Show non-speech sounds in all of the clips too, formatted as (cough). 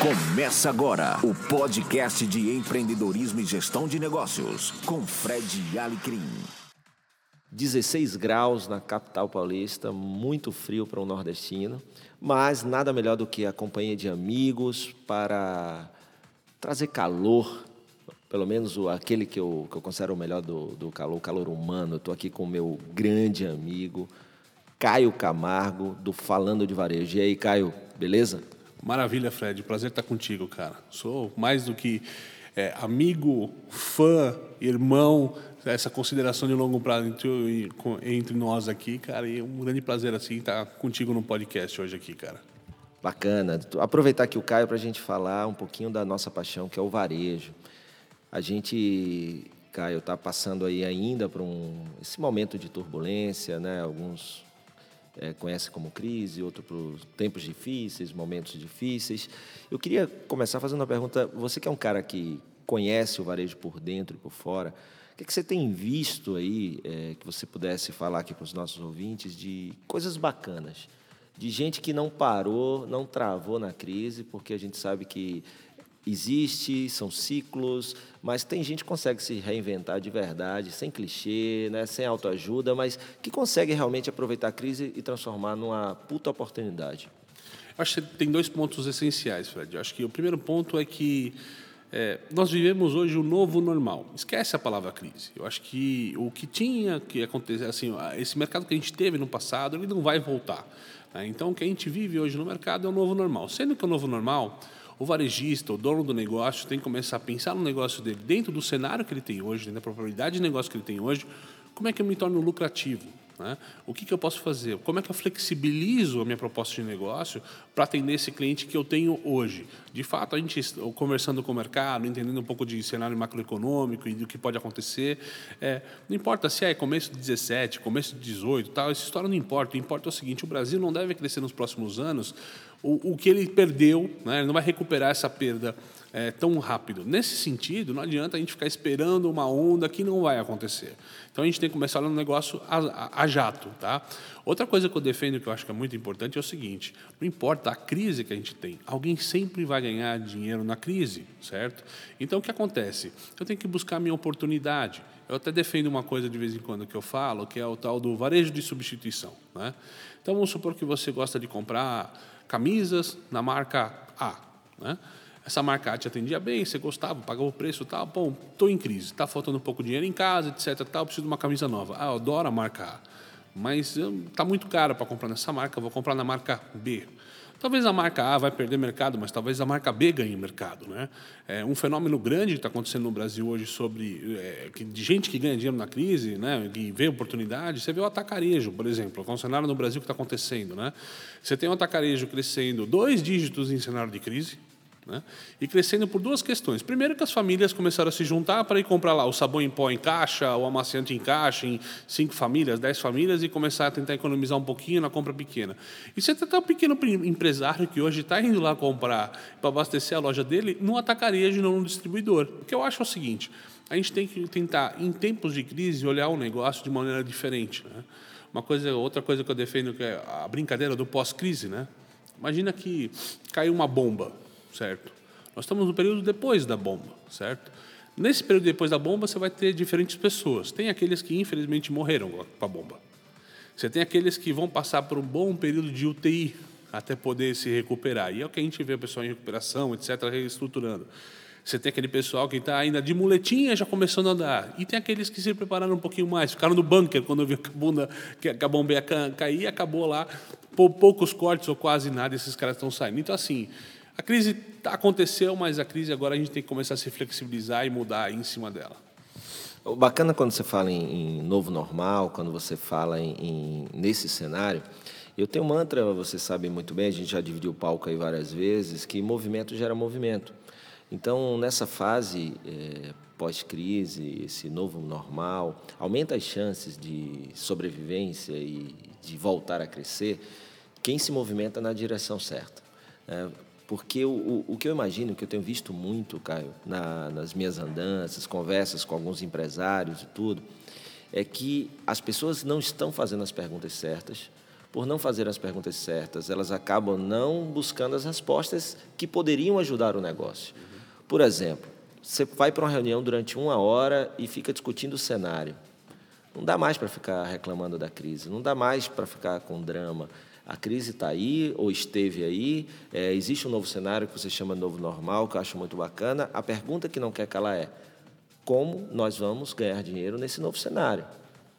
Começa agora o podcast de empreendedorismo e gestão de negócios com Fred Alecrim. 16 graus na capital paulista, muito frio para um nordestino, mas nada melhor do que a companhia de amigos para trazer calor, pelo menos aquele que eu, que eu considero o melhor do, do calor, o calor humano. Estou aqui com o meu grande amigo, Caio Camargo, do Falando de Varejo. E aí, Caio, beleza? Maravilha, Fred. Prazer estar contigo, cara. Sou mais do que é, amigo, fã, irmão, essa consideração de longo prazo entre, entre nós aqui, cara. E é um grande prazer, assim, estar contigo no podcast hoje aqui, cara. Bacana. Aproveitar aqui o Caio para a gente falar um pouquinho da nossa paixão, que é o varejo. A gente, Caio, está passando aí ainda por um, esse momento de turbulência, né? Alguns é, conhece como crise, outro por tempos difíceis, momentos difíceis. Eu queria começar fazendo uma pergunta. Você que é um cara que conhece o varejo por dentro e por fora, o que, é que você tem visto aí é, que você pudesse falar aqui para os nossos ouvintes de coisas bacanas? De gente que não parou, não travou na crise, porque a gente sabe que existe, são ciclos, mas tem gente que consegue se reinventar de verdade, sem clichê, né, sem autoajuda, mas que consegue realmente aproveitar a crise e transformar numa puta oportunidade. Acho que tem dois pontos essenciais, Fred. Acho que o primeiro ponto é que é, nós vivemos hoje o novo normal. Esquece a palavra crise. Eu acho que o que tinha que acontecer, assim, esse mercado que a gente teve no passado, ele não vai voltar. Né? Então, o que a gente vive hoje no mercado é o novo normal. Sendo que o novo normal o varejista, o dono do negócio, tem que começar a pensar no negócio dele dentro do cenário que ele tem hoje, dentro da probabilidade de negócio que ele tem hoje, como é que eu me torno lucrativo? Né? O que, que eu posso fazer? Como é que eu flexibilizo a minha proposta de negócio para atender esse cliente que eu tenho hoje? De fato, a gente conversando com o mercado, entendendo um pouco de cenário macroeconômico e do que pode acontecer, é, não importa se é começo de 17, começo de 18, tal, essa história não importa. O que importa é o seguinte: o Brasil não deve crescer nos próximos anos o, o que ele perdeu, né? ele não vai recuperar essa perda é, tão rápido. Nesse sentido, não adianta a gente ficar esperando uma onda que não vai acontecer. Então a gente tem que começar um negócio a, a, a, jato. Tá? Outra coisa que eu defendo que eu acho que é muito importante é o seguinte: não importa a crise que a gente tem, alguém sempre vai ganhar dinheiro na crise, certo? Então o que acontece? Eu tenho que buscar a minha oportunidade. Eu até defendo uma coisa de vez em quando que eu falo, que é o tal do varejo de substituição. Né? Então vamos supor que você gosta de comprar camisas na marca A. Né? Essa marca A te atendia bem, você gostava, pagava o preço tal. Bom, estou em crise, está faltando um pouco de dinheiro em casa, etc. Tal, preciso de uma camisa nova. Ah, eu adoro a marca A. Mas está muito caro para comprar nessa marca, vou comprar na marca B. Talvez a marca A vai perder mercado, mas talvez a marca B ganhe mercado. Né? É um fenômeno grande que está acontecendo no Brasil hoje sobre é, de gente que ganha dinheiro na crise, né, que vê oportunidade. Você vê o atacarejo, por exemplo, é um cenário no Brasil que está acontecendo. Né? Você tem o atacarejo crescendo dois dígitos em cenário de crise, né? E crescendo por duas questões. Primeiro, que as famílias começaram a se juntar para ir comprar lá o sabão em pó em caixa, o amaciante em caixa, em cinco famílias, dez famílias, e começar a tentar economizar um pouquinho na compra pequena. E você tem um pequeno empresário que hoje está indo lá comprar para abastecer a loja dele no atacarejo e não no distribuidor. O que eu acho é o seguinte: a gente tem que tentar, em tempos de crise, olhar o negócio de maneira diferente. Né? Uma coisa, outra coisa que eu defendo que é a brincadeira do pós-crise, né? Imagina que caiu uma bomba certo? Nós estamos no período depois da bomba, certo? Nesse período depois da bomba, você vai ter diferentes pessoas. Tem aqueles que, infelizmente, morreram com a bomba. Você tem aqueles que vão passar por um bom período de UTI até poder se recuperar. E é o que a gente vê o pessoal em recuperação, etc., reestruturando. Você tem aquele pessoal que está ainda de muletinha já começando a andar. E tem aqueles que se prepararam um pouquinho mais, ficaram no bunker quando viu que a, bomba ia cair, acabou lá, poucos cortes ou quase nada, esses caras estão saindo. Então, assim, a crise aconteceu, mas a crise agora a gente tem que começar a se flexibilizar e mudar em cima dela. Bacana quando você fala em, em novo normal, quando você fala em, em, nesse cenário, eu tenho um mantra, você sabe muito bem, a gente já dividiu o palco aí várias vezes, que movimento gera movimento. Então, nessa fase é, pós-crise, esse novo normal, aumenta as chances de sobrevivência e de voltar a crescer quem se movimenta na direção certa. É, porque o, o, o, que eu imagino, que eu tenho visto muito, Caio, na, nas minhas andanças, conversas com alguns empresários e tudo, é que as pessoas não estão fazendo as perguntas certas, por não fazer as perguntas certas, elas acabam não buscando as respostas que poderiam ajudar o negócio. Por exemplo, você vai para uma reunião durante uma hora e fica discutindo o cenário. Não dá mais para ficar reclamando da crise, não dá mais para ficar com drama. A crise está aí, ou esteve aí, é, existe um novo cenário que você chama novo normal, que eu acho muito bacana. A pergunta que não quer calar é: como nós vamos ganhar dinheiro nesse novo cenário?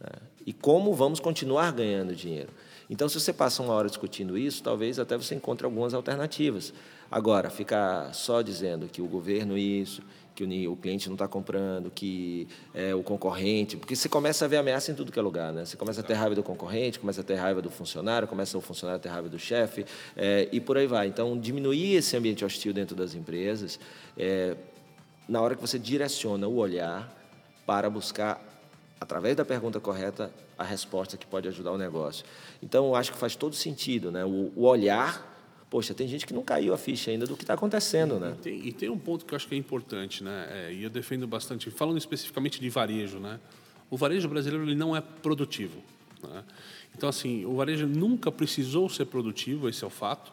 Né? E como vamos continuar ganhando dinheiro? Então, se você passa uma hora discutindo isso, talvez até você encontre algumas alternativas. Agora, ficar só dizendo que o governo isso, que o, cliente não está comprando, que é o concorrente, porque você começa a ver ameaça em tudo que é lugar, né? Você começa a ter raiva do concorrente, começa a ter raiva do funcionário, começa o funcionário a ter raiva do chefe, é, e por aí vai. Então, diminuir esse ambiente hostil dentro das empresas, é, na hora que você direciona o olhar para buscar através da pergunta correta, a resposta que pode ajudar o negócio. Então, eu acho que faz todo sentido, né? O, o olhar, poxa, tem gente que não caiu a ficha ainda do que está acontecendo, né? E tem, e tem, um ponto que eu acho que é importante, né? É, e eu defendo bastante, falando especificamente de varejo, né? O varejo brasileiro ele não é produtivo. Né? Então, assim, o varejo nunca precisou ser produtivo, esse é o fato.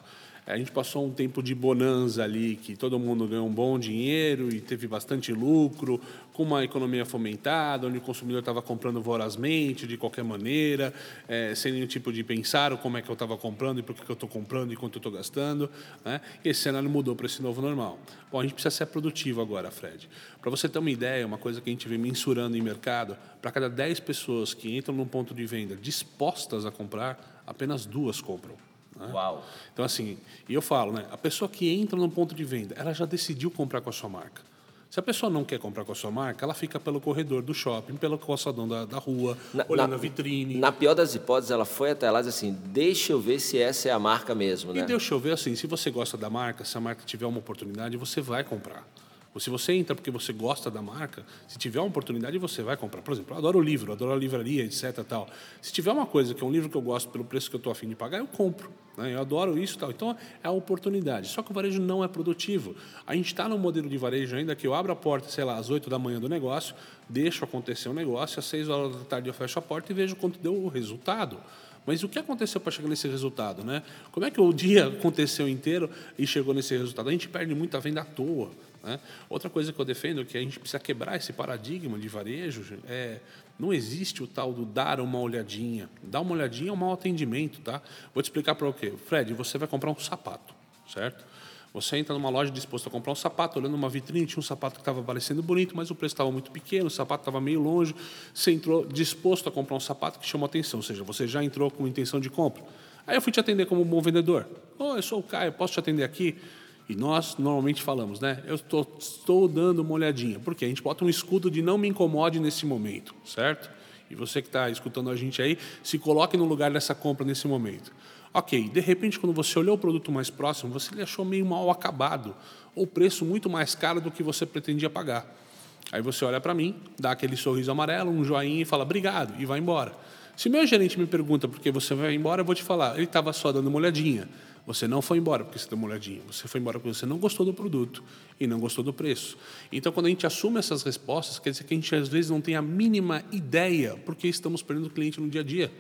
A gente passou um tempo de bonança ali, que todo mundo ganhou um bom dinheiro e teve bastante lucro, com uma economia fomentada, onde o consumidor estava comprando vorazmente, de qualquer maneira, é, sem nenhum tipo de pensar como é que eu estava comprando e por que eu estou comprando e quanto eu estou gastando. Né? E esse cenário mudou para esse novo normal. Bom, a gente precisa ser produtivo agora, Fred. Para você ter uma ideia, uma coisa que a gente vem mensurando em mercado, para cada 10 pessoas que entram num ponto de venda dispostas a comprar, apenas duas compram. Né? Uau. Então, assim, e eu falo, né? A pessoa que entra no ponto de venda, ela já decidiu comprar com a sua marca. Se a pessoa não quer comprar com a sua marca, ela fica pelo corredor do shopping, pelo calçadão da, da rua, na, olhando na, a vitrine. Na pior das hipóteses, ela foi até lá e disse assim: deixa eu ver se essa é a marca mesmo. Né? E deixa eu ver assim: se você gosta da marca, se a marca tiver uma oportunidade, você vai comprar. Ou se você entra porque você gosta da marca, se tiver uma oportunidade, você vai comprar. Por exemplo, eu adoro livro, adoro a livraria, etc. Tal. Se tiver uma coisa que é um livro que eu gosto pelo preço que eu estou afim de pagar, eu compro. Né? Eu adoro isso tal. Então, é a oportunidade. Só que o varejo não é produtivo. A gente está no modelo de varejo ainda que eu abro a porta, sei lá, às 8 da manhã do negócio, deixo acontecer o negócio, às 6 horas da tarde eu fecho a porta e vejo quanto deu o resultado. Mas o que aconteceu para chegar nesse resultado? Né? Como é que o dia (laughs) aconteceu inteiro e chegou nesse resultado? A gente perde muita venda à toa. Né? Outra coisa que eu defendo é que a gente precisa quebrar esse paradigma de varejo. É, não existe o tal do dar uma olhadinha. Dar uma olhadinha é um mau atendimento. Tá? Vou te explicar para o quê. Fred, você vai comprar um sapato, certo? Você entra numa loja disposto a comprar um sapato, olhando uma vitrine, tinha um sapato que estava parecendo bonito, mas o preço estava muito pequeno, o sapato estava meio longe. Você entrou disposto a comprar um sapato que chamou atenção, ou seja, você já entrou com intenção de compra. Aí eu fui te atender como um bom vendedor. Oh, eu sou o Caio, posso te atender aqui? E nós normalmente falamos, né? Eu estou, dando uma olhadinha, porque a gente bota um escudo de não me incomode nesse momento, certo? E você que está escutando a gente aí, se coloque no lugar dessa compra nesse momento. Ok, de repente, quando você olhou o produto mais próximo, você lhe achou meio mal acabado, ou preço muito mais caro do que você pretendia pagar. Aí você olha para mim, dá aquele sorriso amarelo, um joinha e fala obrigado, e vai embora. Se meu gerente me pergunta por que você vai embora, eu vou te falar, ele estava só dando uma olhadinha. Você não foi embora porque você deu uma olhadinha. Você foi embora porque você não gostou do produto e não gostou do preço. Então, quando a gente assume essas respostas, quer dizer que a gente às vezes não tem a mínima ideia porque estamos perdendo o cliente no dia a dia.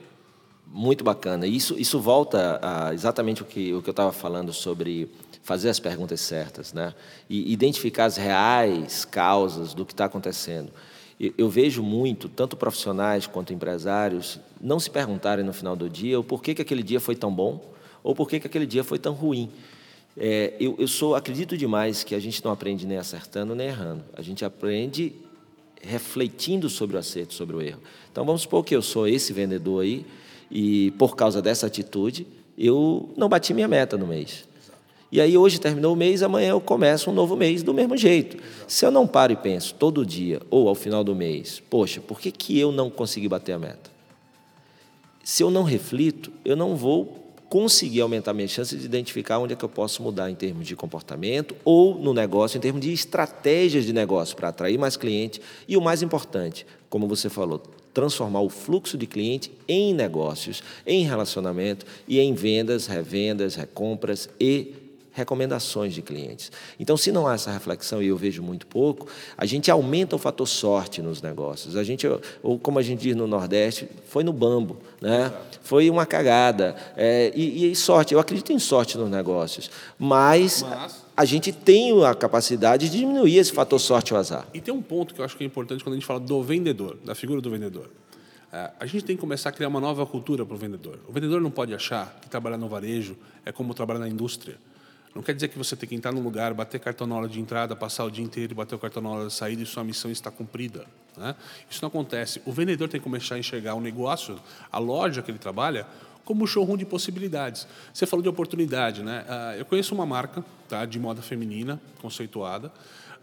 Muito bacana. Isso, isso volta a exatamente o que, o que eu estava falando sobre fazer as perguntas certas, né? E identificar as reais causas do que está acontecendo. Eu, vejo muito, tanto profissionais quanto empresários, não se perguntarem no final do dia o porquê que aquele dia foi tão bom ou por que aquele dia foi tão ruim. É, eu, eu sou, acredito demais que a gente não aprende nem acertando nem errando. A gente aprende refletindo sobre o acerto, sobre o erro. Então vamos supor que eu sou esse vendedor aí e por causa dessa atitude eu não bati minha meta no mês. E aí hoje terminou o mês, amanhã eu começo um novo mês do mesmo jeito. Se eu não paro e penso todo dia ou ao final do mês, poxa, por que, que eu não consegui bater a meta? Se eu não reflito, eu não vou conseguir aumentar minhas chances de identificar onde é que eu posso mudar em termos de comportamento ou no negócio, em termos de estratégias de negócio para atrair mais cliente. E o mais importante, como você falou, transformar o fluxo de cliente em negócios, em relacionamento e em vendas, revendas, recompras e recomendações de clientes. Então, se não há essa reflexão, e eu vejo muito pouco, a gente aumenta o fator sorte nos negócios. A gente, ou como a gente diz no Nordeste, foi no bambo, né? foi uma cagada. É, e, e, sorte, eu acredito em sorte nos negócios, mas, mas, a gente tem a capacidade de diminuir esse fator sorte ou azar. E tem um ponto que eu acho que é importante quando a gente fala do vendedor, da figura do vendedor. É, a gente tem que começar a criar uma nova cultura para o vendedor. O vendedor não pode achar que trabalhar no varejo é como trabalhar na indústria. Não quer dizer que você tem que entrar num lugar, bater cartão na hora de entrada, passar o dia inteiro e bater o cartão na hora de saída e sua missão está cumprida. Né? Isso não acontece. O vendedor tem que começar a enxergar o negócio, a loja que ele trabalha, como um showroom de possibilidades. Você falou de oportunidade, né? Ah, eu conheço uma marca tá, de moda feminina, conceituada.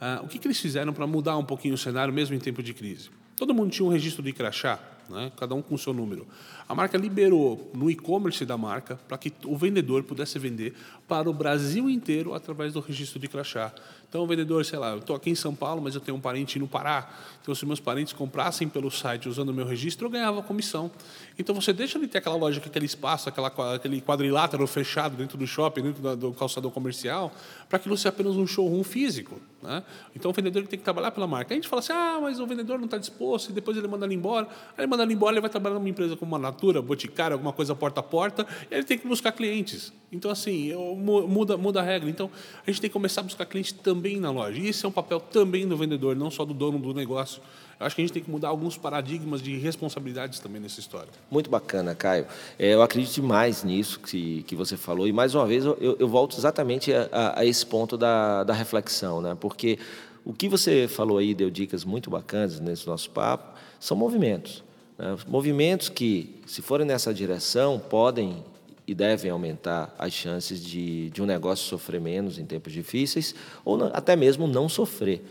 Ah, o que, que eles fizeram para mudar um pouquinho o cenário, mesmo em tempo de crise? Todo mundo tinha um registro de crachá, né? cada um com o seu número. A marca liberou no e-commerce da marca para que o vendedor pudesse vender para o Brasil inteiro através do registro de crachá. Então, o vendedor, sei lá, eu estou aqui em São Paulo, mas eu tenho um parente no Pará. Então, se meus parentes comprassem pelo site usando o meu registro, eu ganhava comissão. Então, você deixa de ter aquela loja aquele espaço, aquela, aquele quadrilátero fechado dentro do shopping, dentro do calçador comercial, para aquilo ser apenas um showroom físico. Né? Então, o vendedor tem que trabalhar pela marca. A gente fala assim, ah, mas o vendedor não está disposto, e depois ele manda ele embora. Aí ele manda ele embora, ele vai trabalhar numa empresa como a Natura, Boticário, alguma coisa porta a porta, e ele tem que buscar clientes. Então, assim, muda, muda a regra. Então, a gente tem que começar a buscar clientes também na loja. E esse é um papel também do vendedor, não só do dono do negócio. Eu acho que a gente tem que mudar alguns paradigmas de responsabilidades também nessa história. Muito bacana, Caio. É, eu acredito demais nisso que, que você falou. E, mais uma vez, eu, eu volto exatamente a, a, esse ponto da, da reflexão. Né? Porque o que você falou aí deu dicas muito bacanas nesse nosso papo, são movimentos. Né? Movimentos que, se forem nessa direção, podem e devem aumentar as chances de, de um negócio sofrer menos em tempos difíceis ou não, até mesmo não sofrer.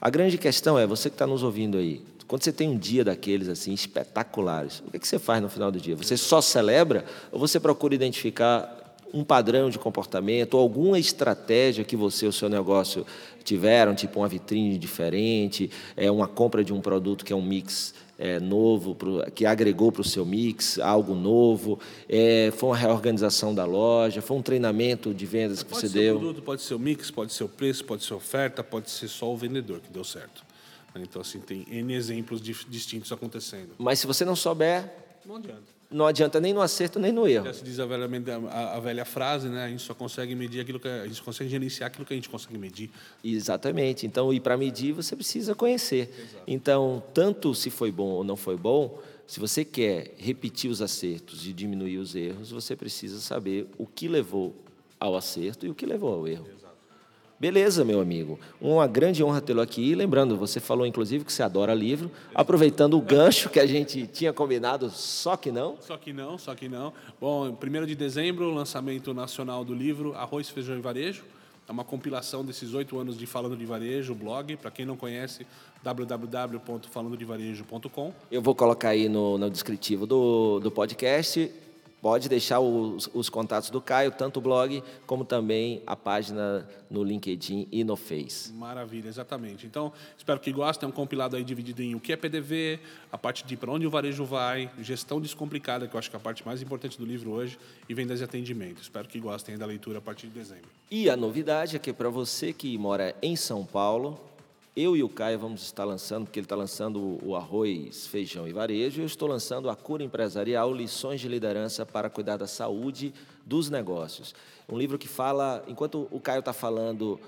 A grande questão é, você que está nos ouvindo aí, quando você tem um dia daqueles assim espetaculares, o que, é que você faz no final do dia? Você só celebra ou você procura identificar um padrão de comportamento alguma estratégia que você ou seu negócio tiveram, tipo uma vitrine diferente, é uma compra de um produto que é um mix é, novo, pro, que agregou para o seu mix algo novo, é, foi uma reorganização da loja, foi um treinamento de vendas que pode você deu. O produto, pode ser o mix, pode ser o preço, pode ser a oferta, pode ser só o vendedor que deu certo. Então, assim, tem N exemplos distintos acontecendo. Mas se você não souber. Não adianta não adianta nem no acerto nem no erro. Já se diz a velha, a, a velha, frase, né? A gente só consegue medir aquilo que a gente consegue gerenciar aquilo que a gente consegue medir. Exatamente. Então, e para medir você precisa conhecer. Exato. Então, tanto se foi bom ou não foi bom, se você quer repetir os acertos e diminuir os erros, você precisa saber o que levou ao acerto e o que levou ao erro. Exato. Beleza, meu amigo. Uma grande honra tê-lo aqui. Lembrando, você falou inclusive que você adora livro. Aproveitando o gancho que a gente tinha combinado, só que não. Só que não, só que não. Bom, 1 de dezembro, lançamento nacional do livro Arroz, Feijão e Varejo. É uma compilação desses oito anos de Falando de Varejo, blog. Para quem não conhece, www.falandodevarejo.com. Eu vou colocar aí no, no descritivo do, do podcast Pode deixar os, os, contatos do Caio, tanto o blog como também a página no LinkedIn e no Face. Maravilha, exatamente. Então, espero que gostem. É um compilado aí dividido em o que é PDV, a parte de para onde o varejo vai, gestão descomplicada, que eu acho que é a parte mais importante do livro hoje, e vendas e atendimento. Espero que gostem da leitura a partir de dezembro. E a novidade é que para você que mora em São Paulo, eu e o Caio vamos estar lançando, porque ele está lançando o arroz, feijão e varejo, eu estou lançando a cura empresarial, lições de liderança para cuidar da saúde dos negócios. Um livro que fala, enquanto o Caio está falando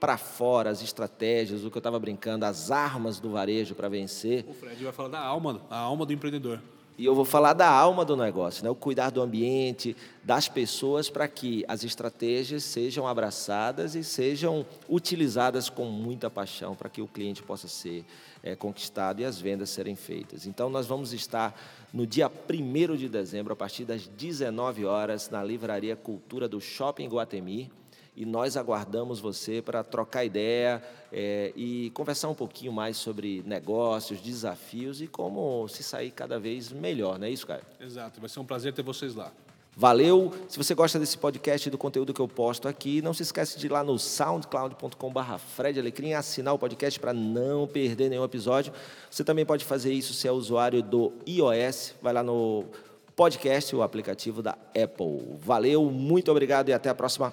para fora as estratégias, o que eu estava brincando, as armas do varejo para vencer. O Fred vai falar da alma, a alma do empreendedor. E eu vou falar da alma do negócio, né? o cuidar do ambiente, das pessoas, para que as estratégias sejam abraçadas e sejam utilizadas com muita paixão, para que o cliente possa ser é, conquistado e as vendas serem feitas. Então, nós vamos estar no dia 1 de dezembro, a partir das 19 horas, na Livraria Cultura do Shopping Guatemi e nós aguardamos você para trocar ideia é, e conversar um pouquinho mais sobre negócios, desafios e como se sair cada vez melhor, não é isso, Caio? Exato, vai ser um prazer ter vocês lá. Valeu! Se você gosta desse podcast e do conteúdo que eu posto aqui, não se esqueça de ir lá no soundcloud.com.br Fred Alecrim e assinar o podcast para não perder nenhum episódio. Você também pode fazer isso se é usuário do iOS. Vai lá no podcast, o aplicativo da Apple. Valeu, muito obrigado e até a próxima.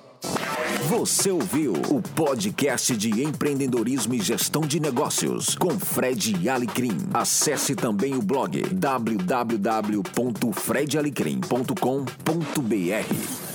Você ouviu o podcast de empreendedorismo e gestão de negócios com Fred Alecrim. Acesse também o blog www.fredalecrim.com.br.